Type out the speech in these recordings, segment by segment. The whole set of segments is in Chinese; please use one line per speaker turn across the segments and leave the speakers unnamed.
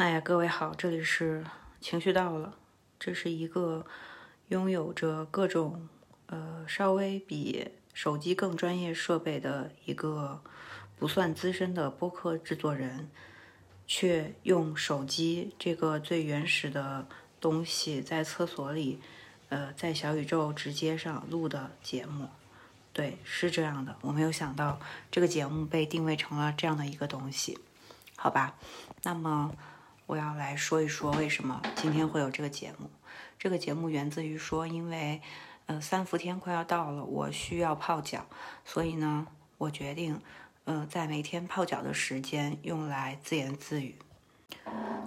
哎呀，各位好，这里是情绪到了。这是一个拥有着各种呃稍微比手机更专业设备的一个不算资深的播客制作人，却用手机这个最原始的东西在厕所里，呃，在小宇宙直接上录的节目。对，是这样的，我没有想到这个节目被定位成了这样的一个东西，好吧？那么我要来说一说为什么今天会有这个节目。这个节目源自于说，因为呃三伏天快要到了，我需要泡脚，所以呢，我决定呃在每天泡脚的时间用来自言自语。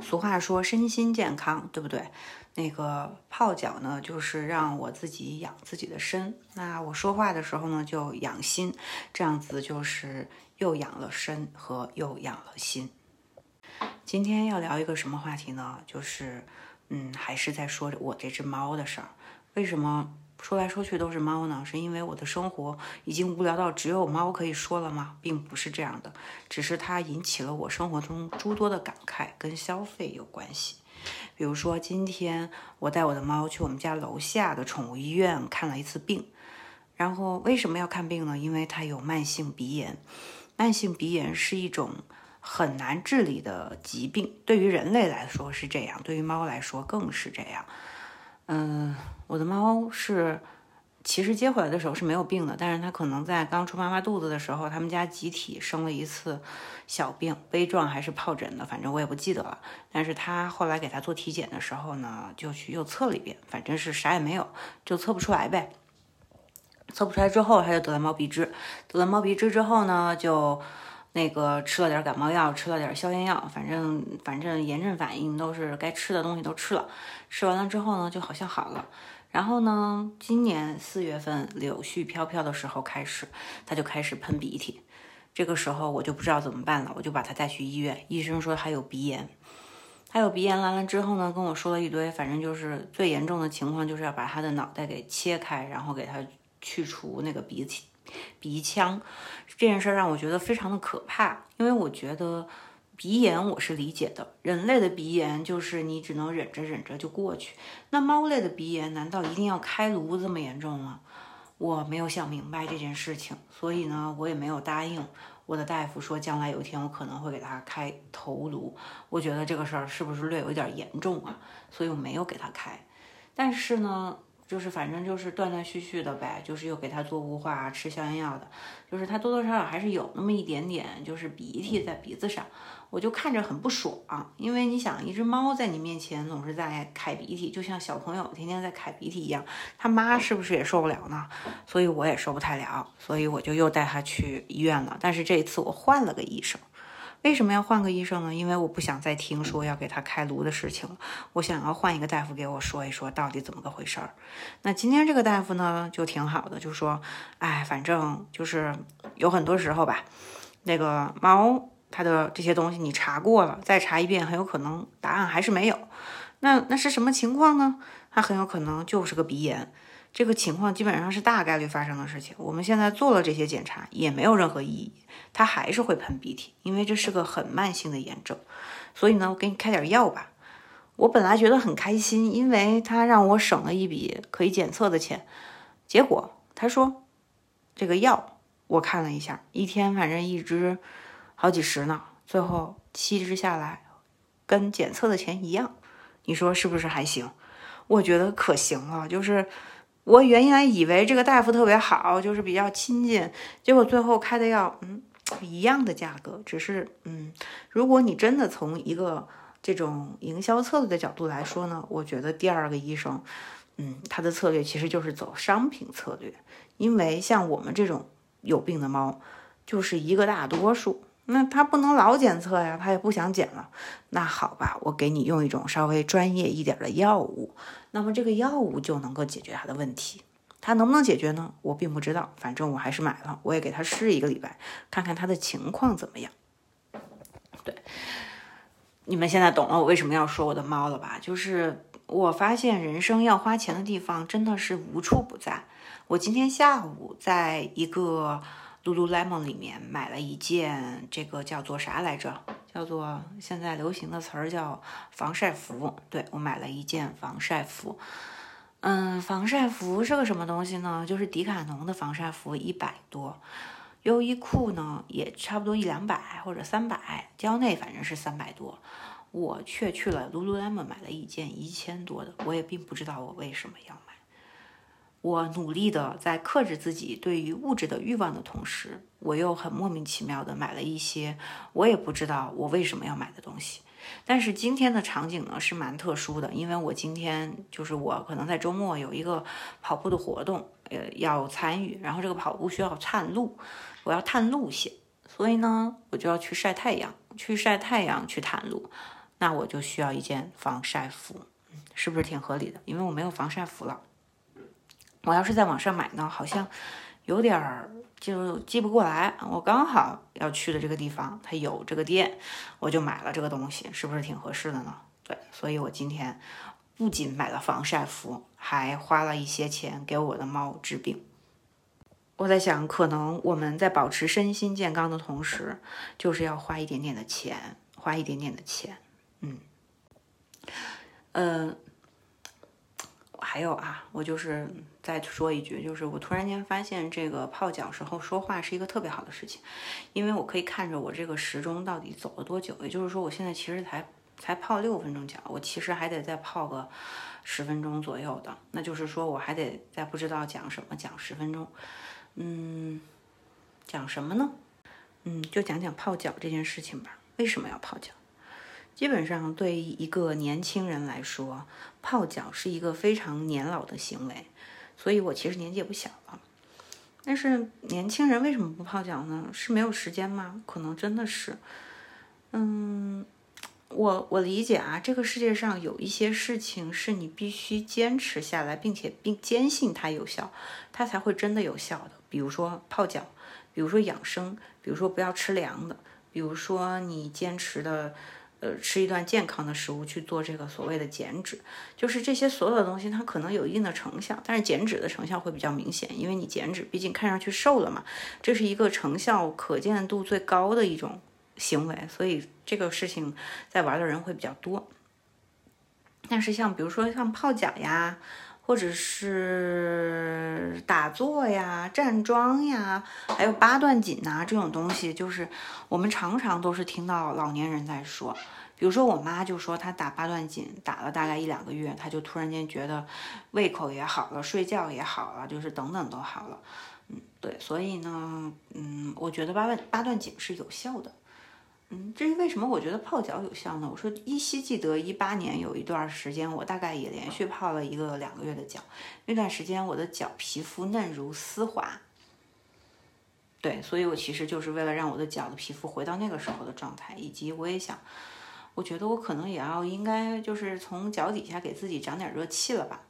俗话说身心健康，对不对？那个泡脚呢，就是让我自己养自己的身。那我说话的时候呢，就养心，这样子就是又养了身和又养了心。今天要聊一个什么话题呢？就是，嗯，还是在说我这只猫的事儿。为什么说来说去都是猫呢？是因为我的生活已经无聊到只有猫可以说了吗？并不是这样的，只是它引起了我生活中诸多的感慨，跟消费有关系。比如说，今天我带我的猫去我们家楼下的宠物医院看了一次病，然后为什么要看病呢？因为它有慢性鼻炎。慢性鼻炎是一种很难治理的疾病，对于人类来说是这样，对于猫来说更是这样。嗯，我的猫是。其实接回来的时候是没有病的，但是它可能在刚出妈妈肚子的时候，他们家集体生了一次小病，杯状还是疱疹的，反正我也不记得了。但是他后来给他做体检的时候呢，就去又测了一遍，反正是啥也没有，就测不出来呗。测不出来之后，他就得了猫鼻支，得了猫鼻支之后呢，就那个吃了点感冒药，吃了点消炎药，反正反正炎症反应都是该吃的东西都吃了，吃完了之后呢，就好像好了。然后呢，今年四月份柳絮飘飘的时候开始，他就开始喷鼻涕。这个时候我就不知道怎么办了，我就把他带去医院。医生说他有鼻炎，他有鼻炎完了之后呢，跟我说了一堆，反正就是最严重的情况就是要把他的脑袋给切开，然后给他去除那个鼻涕鼻腔。这件事让我觉得非常的可怕，因为我觉得。鼻炎我是理解的，人类的鼻炎就是你只能忍着忍着就过去。那猫类的鼻炎难道一定要开颅这么严重吗？我没有想明白这件事情，所以呢，我也没有答应我的大夫说将来有一天我可能会给他开头颅。我觉得这个事儿是不是略有一点严重啊？所以我没有给他开。但是呢，就是反正就是断断续续的呗，就是又给他做雾化、吃消炎药的，就是他多多少少还是有那么一点点就是鼻涕在鼻子上。我就看着很不爽，因为你想，一只猫在你面前总是在揩鼻涕，就像小朋友天天在揩鼻涕一样，他妈是不是也受不了呢？所以我也受不太了，所以我就又带它去医院了。但是这一次我换了个医生，为什么要换个医生呢？因为我不想再听说要给他开颅的事情了，我想要换一个大夫给我说一说到底怎么个回事儿。那今天这个大夫呢就挺好的，就说，哎，反正就是有很多时候吧，那个猫。它的这些东西你查过了，再查一遍，很有可能答案还是没有。那那是什么情况呢？它很有可能就是个鼻炎。这个情况基本上是大概率发生的事情。我们现在做了这些检查，也没有任何意义。它还是会喷鼻涕，因为这是个很慢性的炎症。所以呢，我给你开点药吧。我本来觉得很开心，因为他让我省了一笔可以检测的钱。结果他说这个药，我看了一下，一天反正一支。好几十呢，最后七支下来，跟检测的钱一样，你说是不是还行？我觉得可行了。就是我原来以为这个大夫特别好，就是比较亲近，结果最后开的药，嗯，一样的价格，只是嗯，如果你真的从一个这种营销策略的角度来说呢，我觉得第二个医生，嗯，他的策略其实就是走商品策略，因为像我们这种有病的猫，就是一个大多数。那他不能老检测呀，他也不想检了。那好吧，我给你用一种稍微专业一点的药物，那么这个药物就能够解决他的问题。它能不能解决呢？我并不知道，反正我还是买了，我也给它试一个礼拜，看看它的情况怎么样。对，你们现在懂了我为什么要说我的猫了吧？就是我发现人生要花钱的地方真的是无处不在。我今天下午在一个。Lululemon 里面买了一件这个叫做啥来着？叫做现在流行的词儿叫防晒服。对我买了一件防晒服。嗯，防晒服是个什么东西呢？就是迪卡侬的防晒服，一百多。优衣库呢也差不多一两百或者三百，蕉内反正是三百多。我却去了 Lululemon 买了一件一千多的，我也并不知道我为什么要买。我努力的在克制自己对于物质的欲望的同时，我又很莫名其妙的买了一些我也不知道我为什么要买的东西。但是今天的场景呢是蛮特殊的，因为我今天就是我可能在周末有一个跑步的活动，呃要参与，然后这个跑步需要探路，我要探路线，所以呢我就要去晒太阳，去晒太阳去探路，那我就需要一件防晒服，是不是挺合理的？因为我没有防晒服了。我要是在网上买呢，好像有点儿就记不过来。我刚好要去的这个地方，它有这个店，我就买了这个东西，是不是挺合适的呢？对，所以我今天不仅买了防晒服，还花了一些钱给我的猫治病。我在想，可能我们在保持身心健康的同时，就是要花一点点的钱，花一点点的钱。嗯，呃。还有啊，我就是再说一句，就是我突然间发现，这个泡脚时候说话是一个特别好的事情，因为我可以看着我这个时钟到底走了多久。也就是说，我现在其实才才泡六分钟脚，我其实还得再泡个十分钟左右的。那就是说，我还得再不知道讲什么，讲十分钟。嗯，讲什么呢？嗯，就讲讲泡脚这件事情吧。为什么要泡脚？基本上对于一个年轻人来说，泡脚是一个非常年老的行为，所以我其实年纪也不小了。但是年轻人为什么不泡脚呢？是没有时间吗？可能真的是。嗯，我我理解啊，这个世界上有一些事情是你必须坚持下来，并且并坚信它有效，它才会真的有效的。比如说泡脚，比如说养生，比如说不要吃凉的，比如说你坚持的。呃，吃一段健康的食物去做这个所谓的减脂，就是这些所有的东西，它可能有一定的成效，但是减脂的成效会比较明显，因为你减脂，毕竟看上去瘦了嘛，这是一个成效可见度最高的一种行为，所以这个事情在玩的人会比较多。但是像比如说像泡脚呀，或者是打坐呀、站桩呀，还有八段锦呐这种东西，就是我们常常都是听到老年人在说。比如说我妈就说，她打八段锦打了大概一两个月，她就突然间觉得胃口也好了，睡觉也好了，就是等等都好了。嗯，对，所以呢，嗯，我觉得八段八段锦是有效的。嗯，至于为什么我觉得泡脚有效呢？我说依稀记得一八年有一段时间，我大概也连续泡了一个两个月的脚，那段时间我的脚皮肤嫩如丝滑。对，所以我其实就是为了让我的脚的皮肤回到那个时候的状态，以及我也想。我觉得我可能也要应该就是从脚底下给自己长点热气了吧。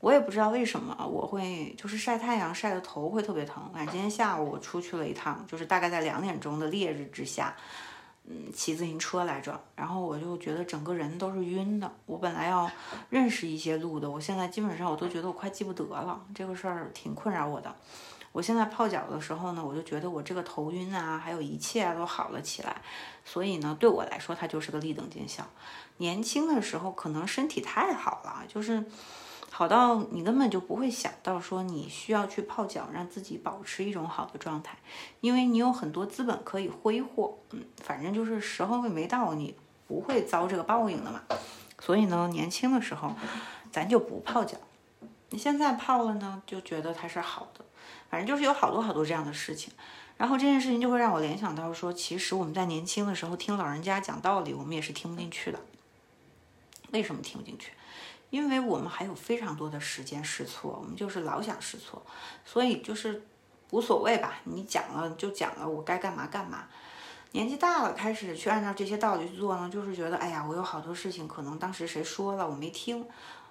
我也不知道为什么我会就是晒太阳晒的头会特别疼。反正今天下午我出去了一趟，就是大概在两点钟的烈日之下，嗯，骑自行车来着。然后我就觉得整个人都是晕的。我本来要认识一些路的，我现在基本上我都觉得我快记不得了。这个事儿挺困扰我的。我现在泡脚的时候呢，我就觉得我这个头晕啊，还有一切啊都好了起来，所以呢，对我来说它就是个立等见效。年轻的时候可能身体太好了，就是好到你根本就不会想到说你需要去泡脚让自己保持一种好的状态，因为你有很多资本可以挥霍。嗯，反正就是时候没到，你不会遭这个报应的嘛。所以呢，年轻的时候咱就不泡脚，你现在泡了呢，就觉得它是好的。反正就是有好多好多这样的事情，然后这件事情就会让我联想到说，其实我们在年轻的时候听老人家讲道理，我们也是听不进去的。为什么听不进去？因为我们还有非常多的时间试错，我们就是老想试错，所以就是无所谓吧，你讲了就讲了，我该干嘛干嘛。年纪大了，开始去按照这些道理去做呢，就是觉得，哎呀，我有好多事情可能当时谁说了我没听，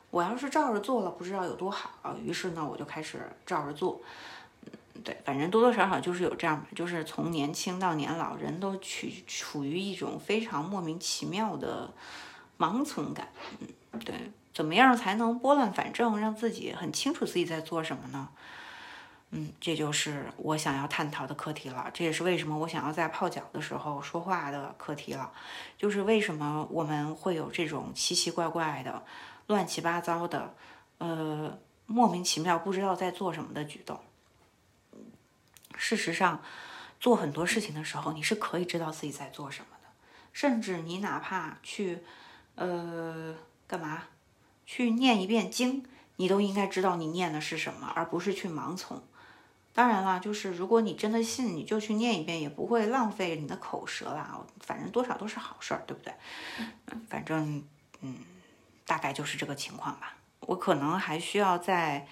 我要是照着做了，不知道有多好。于是呢，我就开始照着做。对，反正多多少少就是有这样吧，就是从年轻到年老，人都处处于一种非常莫名其妙的盲从感。嗯，对，怎么样才能拨乱反正，让自己很清楚自己在做什么呢？嗯，这就是我想要探讨的课题了。这也是为什么我想要在泡脚的时候说话的课题了。就是为什么我们会有这种奇奇怪怪的、乱七八糟的、呃莫名其妙不知道在做什么的举动。事实上，做很多事情的时候，你是可以知道自己在做什么的。甚至你哪怕去，呃，干嘛？去念一遍经，你都应该知道你念的是什么，而不是去盲从。当然了，就是如果你真的信，你就去念一遍，也不会浪费你的口舌啦。反正多少都是好事儿，对不对？反正嗯，大概就是这个情况吧。我可能还需要再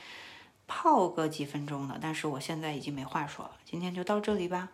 泡个几分钟的，但是我现在已经没话说了。今天就到这里吧。